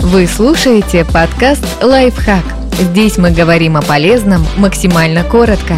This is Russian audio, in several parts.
Вы слушаете подкаст «Лайфхак». Здесь мы говорим о полезном максимально коротко.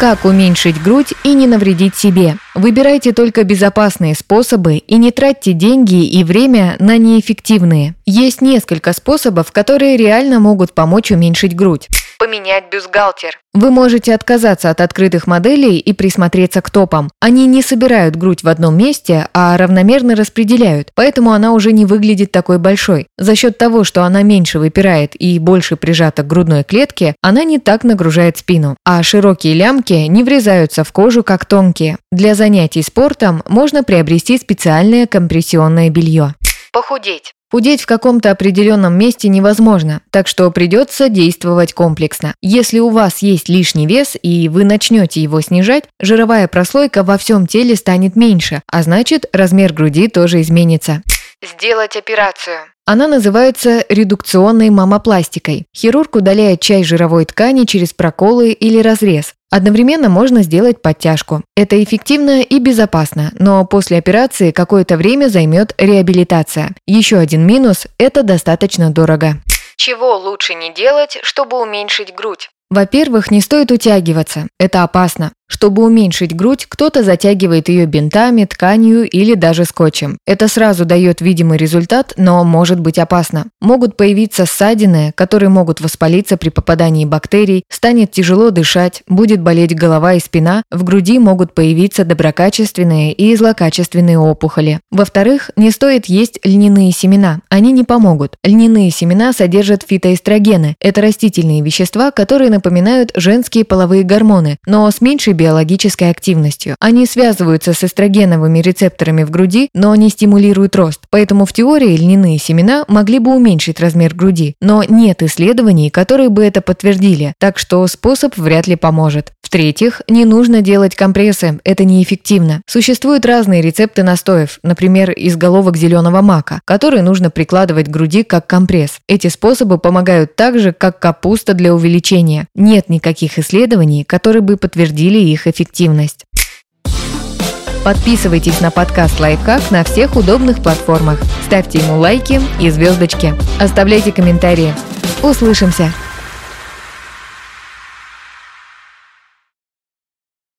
Как уменьшить грудь и не навредить себе? Выбирайте только безопасные способы и не тратьте деньги и время на неэффективные. Есть несколько способов, которые реально могут помочь уменьшить грудь поменять бюстгальтер. Вы можете отказаться от открытых моделей и присмотреться к топам. Они не собирают грудь в одном месте, а равномерно распределяют, поэтому она уже не выглядит такой большой. За счет того, что она меньше выпирает и больше прижата к грудной клетке, она не так нагружает спину, а широкие лямки не врезаются в кожу, как тонкие. Для занятий спортом можно приобрести специальное компрессионное белье. Похудеть. Худеть в каком-то определенном месте невозможно, так что придется действовать комплексно. Если у вас есть лишний вес и вы начнете его снижать, жировая прослойка во всем теле станет меньше, а значит размер груди тоже изменится. Сделать операцию. Она называется редукционной мамопластикой. Хирург удаляет часть жировой ткани через проколы или разрез. Одновременно можно сделать подтяжку. Это эффективно и безопасно, но после операции какое-то время займет реабилитация. Еще один минус – это достаточно дорого. Чего лучше не делать, чтобы уменьшить грудь? Во-первых, не стоит утягиваться. Это опасно. Чтобы уменьшить грудь, кто-то затягивает ее бинтами, тканью или даже скотчем. Это сразу дает видимый результат, но может быть опасно. Могут появиться ссадины, которые могут воспалиться при попадании бактерий, станет тяжело дышать, будет болеть голова и спина, в груди могут появиться доброкачественные и злокачественные опухоли. Во-вторых, не стоит есть льняные семена, они не помогут. Льняные семена содержат фитоэстрогены. Это растительные вещества, которые напоминают женские половые гормоны, но с меньшей биологической активностью. Они связываются с эстрогеновыми рецепторами в груди, но не стимулируют рост. Поэтому в теории льняные семена могли бы уменьшить размер груди, но нет исследований, которые бы это подтвердили, так что способ вряд ли поможет. В-третьих, не нужно делать компрессы, это неэффективно. Существуют разные рецепты настоев, например, из головок зеленого мака, которые нужно прикладывать к груди как компресс. Эти способы помогают так же, как капуста для увеличения. Нет никаких исследований, которые бы подтвердили их эффективность. Подписывайтесь на подкаст «Лайфхак» на всех удобных платформах. Ставьте ему лайки и звездочки. Оставляйте комментарии. Услышимся!